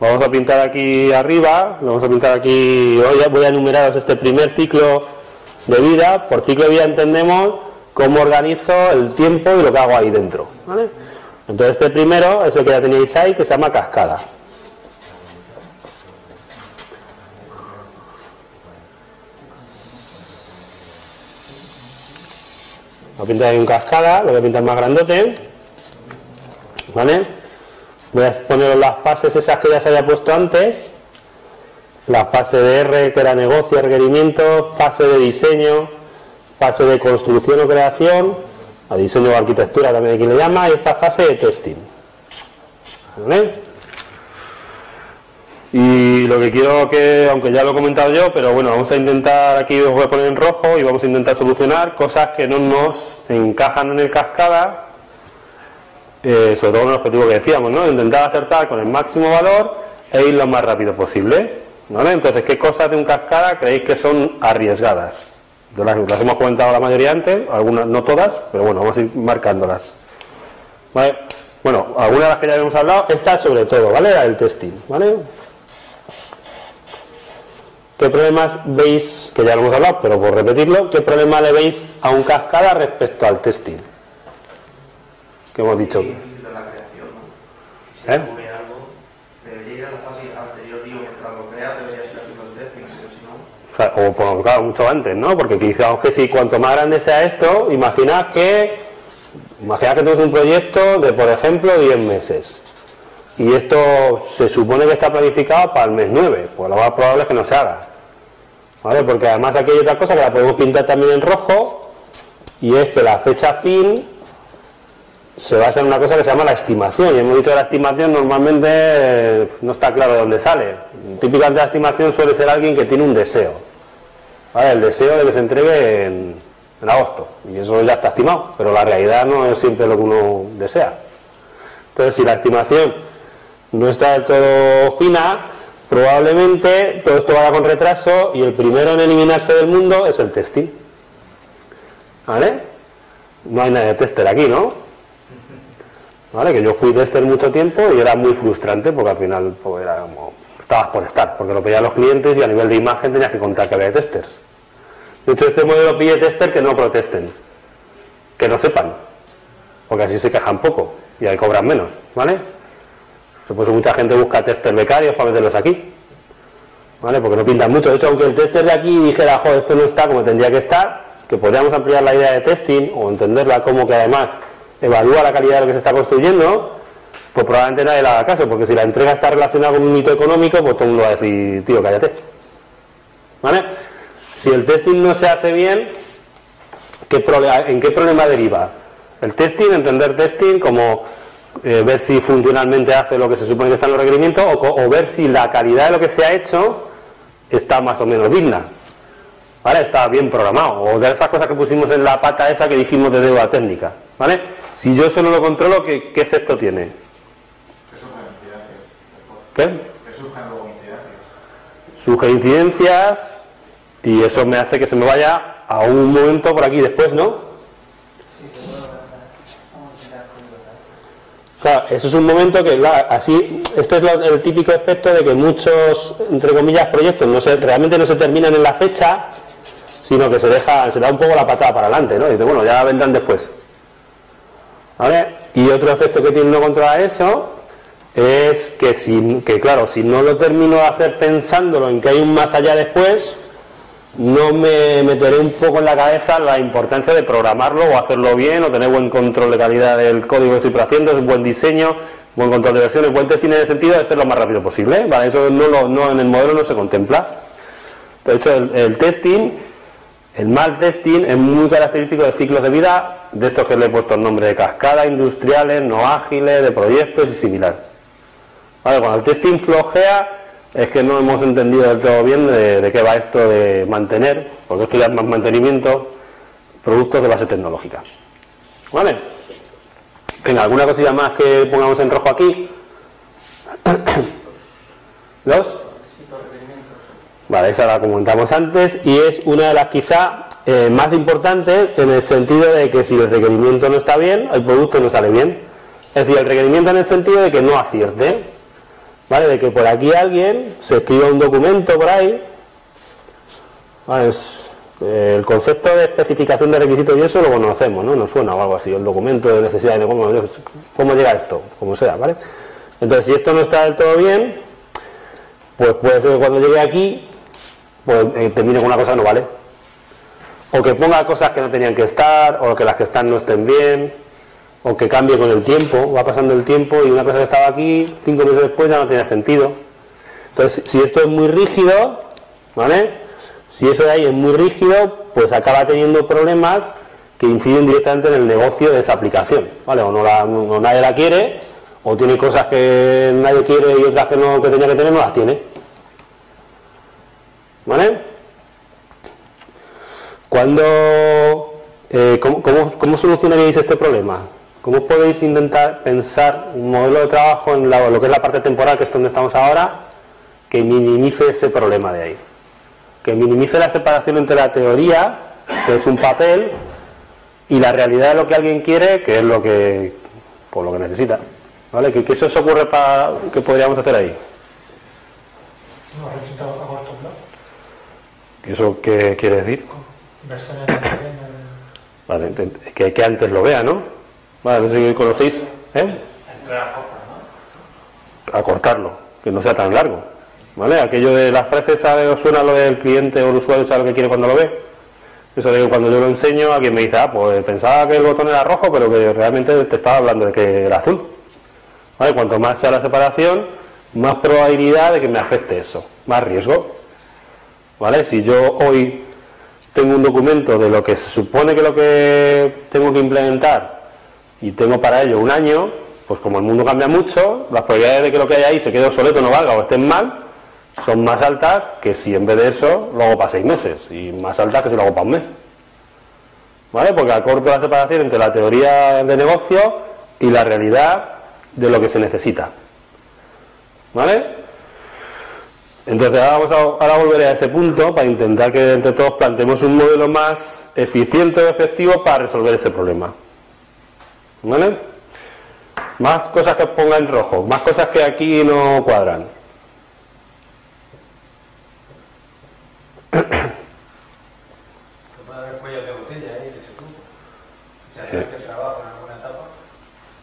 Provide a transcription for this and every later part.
Vamos a pintar aquí arriba, vamos a pintar aquí, hoy voy a enumeraros este primer ciclo de vida. Por ciclo de vida entendemos cómo organizo el tiempo y lo que hago ahí dentro. Entonces este primero es el que ya teníais ahí, que se llama cascada. Voy a pintar ahí un cascada, lo voy a pintar más grandote. ¿Vale? Voy a poner las fases esas que ya se había puesto antes. La fase de R, que era negocio, requerimiento, fase de diseño, fase de construcción o creación, a diseño o arquitectura también aquí le llama, y esta fase de testing. ¿Vale? Y lo que quiero que, aunque ya lo he comentado yo, pero bueno, vamos a intentar, aquí os voy a poner en rojo y vamos a intentar solucionar cosas que no nos encajan en el cascada, eh, sobre todo con el objetivo que decíamos, ¿no? Intentar acertar con el máximo valor e ir lo más rápido posible. ¿vale? Entonces, ¿qué cosas de un cascada creéis que son arriesgadas? las, hemos comentado la mayoría antes, algunas no todas, pero bueno, vamos a ir marcándolas. Bueno, algunas de las que ya hemos hablado, esta sobre todo, ¿vale? El testing, ¿vale? ¿Qué problemas veis, que ya lo hemos hablado, pero por repetirlo, qué problema le veis a un cascada respecto al testing? ¿Qué hemos dicho? ¿Eh? O, pues, claro, mucho antes, ¿no? Porque quizás que si cuanto más grande sea esto, imaginad que, imaginad que tenemos un proyecto de, por ejemplo, 10 meses y esto se supone que está planificado para el mes 9, pues lo más probable es que no se haga. ¿Vale? Porque además aquí hay otra cosa que la podemos pintar también en rojo, y es que la fecha fin se basa en una cosa que se llama la estimación. Y hemos dicho que la estimación normalmente eh, no está claro de dónde sale. Típicamente la estimación suele ser alguien que tiene un deseo. ¿Vale? El deseo de que se entregue en, agosto. Y eso ya está estimado, pero la realidad no es siempre lo que uno desea. Entonces, si la estimación no está del todo fina, probablemente todo esto vaya con retraso y el primero en eliminarse del mundo es el testing. ¿Vale? No hay nadie de tester aquí, ¿no? ¿Vale? Que yo fui tester mucho tiempo y era muy frustrante porque al final pues, era como, estabas por estar, porque lo pedían los clientes y a nivel de imagen tenías que contar que había testers. De hecho, este modelo pide tester que no protesten, que no sepan, porque así se quejan poco y ahí cobran menos, ¿vale? Por mucha gente busca tester becarios para meterlos aquí. ¿Vale? Porque no pintan mucho. De hecho, aunque el tester de aquí dijera, joder, esto no está como tendría que estar, que podríamos ampliar la idea de testing o entenderla como que además evalúa la calidad de lo que se está construyendo, pues probablemente nadie le haga caso, porque si la entrega está relacionada con un mito económico, pues todo el mundo va a decir, tío, cállate. ¿Vale? Si el testing no se hace bien, ¿en qué problema deriva? El testing, entender testing como eh, ver si funcionalmente hace lo que se supone que está en los requerimientos o, ver si la calidad de lo que se ha hecho está más o menos digna. ¿Vale? Está bien programado. O de esas cosas que pusimos en la pata esa que dijimos de deuda técnica. ¿Vale? Si yo eso no lo controlo, ¿qué, qué efecto tiene? ¿Qué? Surge incidencias y eso me hace que se me vaya a un momento por aquí después, ¿no? Claro, eso es un momento que, así, este es el típico efecto de que muchos, entre comillas, proyectos no se, realmente no se terminan en la fecha, sino que se deja, se da un poco la patada para adelante, ¿no? Y dice, bueno, ya vendrán después. Y otro efecto que tiene no controlar eso es que, si, que, claro, si no lo termino de hacer pensándolo en que hay un más allá después, no me meteré un poco en la cabeza la importancia de programarlo o hacerlo bien o tener buen control de calidad del código que estoy haciendo, es buen diseño, buen control de versiones, buen testing en el sentido de ser lo más rápido posible. ¿vale? Eso no, lo, no en el modelo no se contempla. De hecho, el, testing, el mal testing es muy característico de ciclos de vida, de estos que le he puesto el nombre de cascada, industriales, no ágiles, de proyectos y similar. ¿Vale? Cuando el testing flojea, es que no hemos entendido del todo bien de, qué va esto de mantener, porque esto ya es más mantenimiento, productos de base tecnológica. ¿Vale? Venga, ¿alguna cosilla más que pongamos en rojo aquí? ¿Los? Vale, esa la comentamos antes y es una de las quizá eh, más importantes en el sentido de que si el requerimiento no está bien, el producto no sale bien. Es decir, el requerimiento en el sentido de que no acierte ¿vale? De que por aquí alguien se escriba un documento por ahí, eh, el concepto de especificación de requisitos y eso lo conocemos, ¿no? Nos suena o algo así, el documento de necesidad de cómo, cómo llega esto, como sea, ¿vale? Entonces, si esto no está del todo bien, pues puede ser que cuando llegue aquí, pues eh, termine con una cosa no vale. O que ponga cosas que no tenían que estar, o que las que están no estén bien, o que cambie con el tiempo, va pasando el tiempo y una cosa que estaba aquí, cinco meses después ya no tenía sentido. Entonces, si esto es muy rígido, ¿vale? Si eso de ahí es muy rígido, pues acaba teniendo problemas que inciden directamente en el negocio de esa aplicación, ¿vale? O, no nadie la quiere, o tiene cosas que nadie quiere y otras que no que tenía que tener no las tiene. ¿Vale? Eh, ¿cómo, solucionaríais este problema? ¿Cómo podéis intentar pensar un modelo de trabajo en lo que es la parte temporal, que es donde estamos ahora, que minimice ese problema de ahí? que minimice la separación entre la teoría, que es un papel, y la realidad de lo que alguien quiere, que es lo que, lo que necesita. ¿Vale? ¿Qué, eso se ocurre para que podríamos hacer ahí? ¿Eso qué quiere decir? Vale, que, que antes lo vea, ¿no? Vale, no sé si conocéis. ¿eh? Acortarlo, que no sea tan largo. ¿Vale? Aquello de las frases, ¿sabe, os suena lo del cliente o el usuario sabe lo que quiere cuando lo ve? Eso de que cuando yo lo enseño, alguien me dice, ah, pues pensaba que el botón era rojo, pero que realmente te estaba hablando de que era azul. ¿Vale? Cuanto más sea la separación, más probabilidad de que me afecte eso, más riesgo. ¿Vale? Si yo hoy tengo un documento de lo que se supone que lo que tengo que implementar y tengo para ello un año, pues como el mundo cambia mucho, las probabilidades de que lo que hay ahí se quede obsoleto, no valga o estén mal, son más altas que si en vez de eso lo hago para seis meses y más altas que si lo hago para un mes. ¿Vale? Porque acorto la separación entre la teoría de negocio y la realidad de lo que se necesita. ¿Vale? Entonces ahora, vamos a, ahora volveré a ese punto para intentar que entre todos planteemos un modelo más eficiente o efectivo para resolver ese problema. ¿Vale? Más cosas que ponga en rojo, más cosas que aquí no cuadran.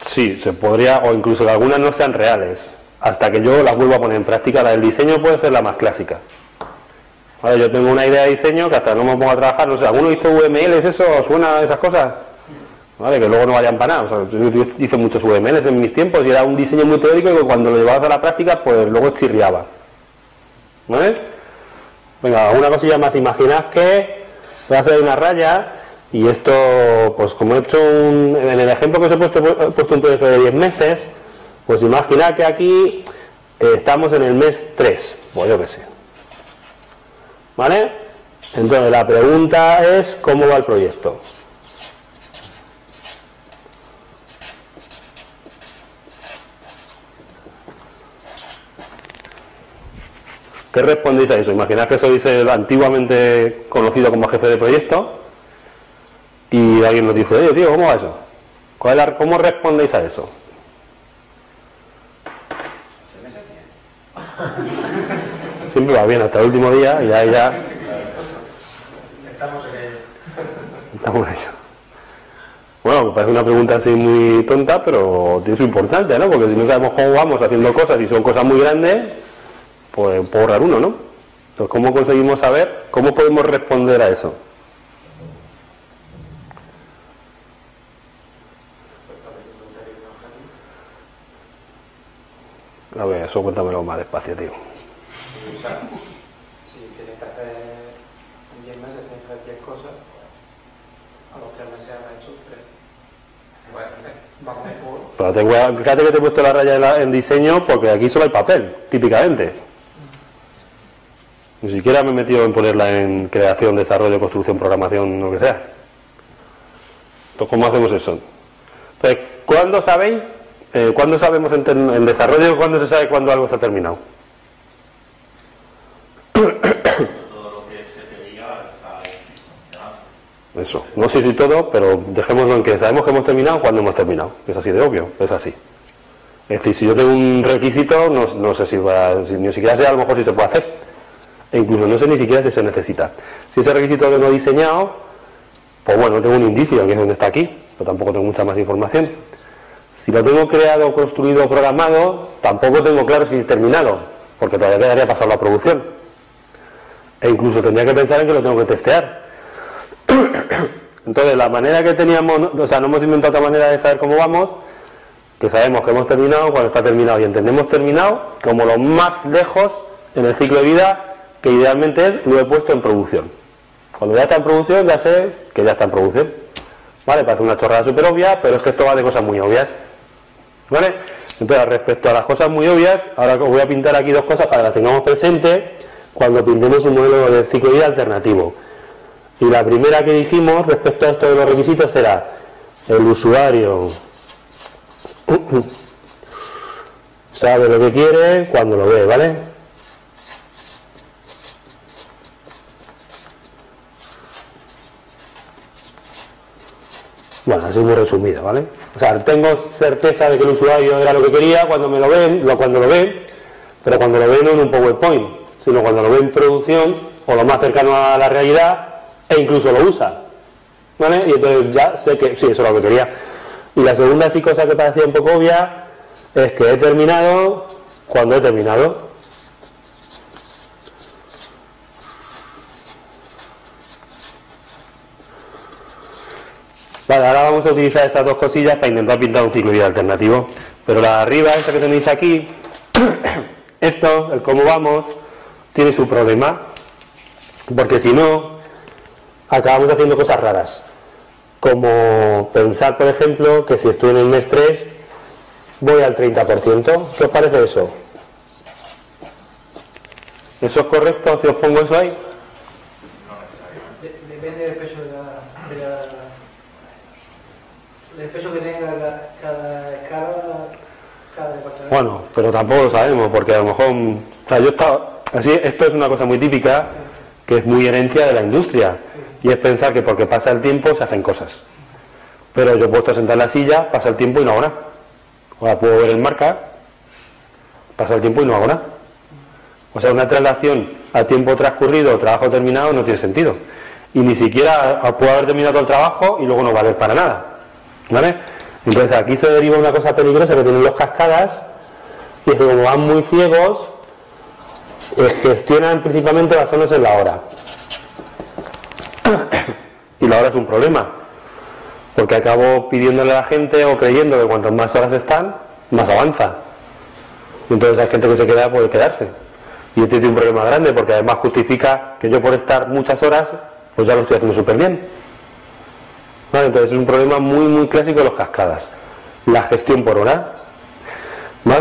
Sí, se podría, o incluso que algunas no sean reales, hasta que yo las vuelva a poner en práctica. La del diseño puede ser la más clásica. yo tengo una idea de diseño que hasta no me pongo a trabajar, no sé, ¿alguno hizo VMLs eso? ¿Suena esas cosas? ¿Vale? Que luego no vayan para nada. yo hice muchos VMLs en mis tiempos y era un diseño muy teórico que cuando lo llevabas a la práctica, pues luego chirriaba. ¿Vale? Venga, una cosilla más. Imaginad que voy a hacer una raya y esto, pues como he hecho un, en el ejemplo que os he puesto, he puesto un proyecto de 10 meses, pues imaginad que aquí eh, estamos en el mes 3, pues yo qué sé. ¿Vale? Entonces la pregunta es cómo va el proyecto. ¿Qué respondéis a eso? Imaginad que sois el antiguamente conocido como jefe de proyecto y alguien nos dice, oye tío, ¿cómo va eso? ¿Cómo respondéis a eso? Siempre va bien hasta el último día y ya, ya. Estamos en ello. Estamos en eso. Bueno, parece una pregunta así muy tonta, pero tiene su importancia, ¿no? Porque si no sabemos cómo vamos haciendo cosas y son cosas muy grandes, pues puedo ahorrar uno, ¿no? Entonces, ¿cómo conseguimos saber? ¿Cómo podemos responder a eso? A ver, eso cuéntamelo más despacio, tío. Sí, o sea, si tienes que hacer 10 meses, tienes que hacer 10 cosas, a los 3 meses has hecho 3. Vamos por... fíjate que te he puesto la raya en diseño porque aquí solo hay papel, típicamente. Ni siquiera me he metido en ponerla en creación, desarrollo, construcción, programación, lo que sea. Entonces, ¿cómo hacemos eso? Entonces, ¿cuándo sabéis eh, ¿Cuándo sabemos en, desarrollo cuándo se sabe cuándo algo está terminado? Eso, no sé si todo, pero dejémoslo en que sabemos que hemos terminado cuando hemos terminado. Es así de obvio, es así. Es decir, si yo tengo un requisito, no, sé si, ni siquiera sé a lo mejor si se puede hacer. E incluso no sé ni siquiera si se necesita. Si ese requisito lo tengo diseñado, pues bueno, tengo un indicio que es donde está aquí, pero tampoco tengo mucha más información. Si lo tengo creado, construido, programado, tampoco tengo claro si es terminado, porque todavía quedaría pasar la producción. E incluso tendría que pensar en que lo tengo que testear. Entonces, la manera que teníamos, o sea, no hemos inventado otra manera de saber cómo vamos, que sabemos que hemos terminado cuando está terminado y entendemos terminado como lo más lejos en el ciclo de vida que idealmente es lo he puesto en producción. Cuando ya está en producción ya sé que ya está en producción. ¿Vale? Parece una chorrada súper obvia, pero es que esto va de cosas muy obvias. ¿Vale? Entonces, respecto a las cosas muy obvias, ahora os voy a pintar aquí dos cosas para que las tengamos presente cuando pintemos un modelo de ciclo de vida alternativo. Y la primera que dijimos respecto a esto de los requisitos era el usuario sabe lo que quiere cuando lo ve, ¿vale? Bueno, así muy resumido, ¿vale? O sea, tengo certeza de que el usuario era lo que quería cuando me lo ven, cuando lo ve, pero cuando lo ve no en un PowerPoint, sino cuando lo ve en producción o lo más cercano a la realidad e incluso lo usa. ¿Vale? Y entonces ya sé que sí, eso es lo que quería. Y la segunda sí cosa que parecía un poco obvia es que he terminado cuando he terminado. Vale, ahora vamos a utilizar esas dos cosillas para intentar pintar un ciclo de alternativo. Pero la de arriba, esa que tenéis aquí, esto, el cómo vamos, tiene su problema. Porque si no, acabamos haciendo cosas raras. Como pensar, por ejemplo, que si estoy en el mes 3, voy al 30%. ¿Qué os parece eso? ¿Eso es correcto si os pongo eso ahí? Depende del peso de la, del peso que tenga cada escala, cada departamento. Bueno, pero tampoco lo sabemos, porque a lo mejor, o sea, yo estaba, así, esto es una cosa muy típica, que es muy herencia de la industria y es pensar que porque pasa el tiempo se hacen cosas. Pero yo he puesto a sentar en la silla, pasa el tiempo y no hago nada. Ahora puedo ver el marca, pasa el tiempo y no hago nada. O sea, una traslación al tiempo transcurrido o trabajo terminado no tiene sentido. Y ni siquiera puedo haber terminado el trabajo y luego no valer para nada. ¿Vale? Entonces aquí se deriva una cosa peligrosa que tienen los cascadas y es que como van muy ciegos, eh, gestionan principalmente basándose en la hora. Y la hora es un problema, porque acabo pidiéndole a la gente o creyendo que cuantas más horas están, más avanza. Y entonces hay gente que se queda puede quedarse. Y este tiene un problema grande porque además justifica que yo por estar muchas horas, pues ya lo estoy haciendo súper bien. entonces es un problema muy, muy clásico de los cascadas. La gestión por hora.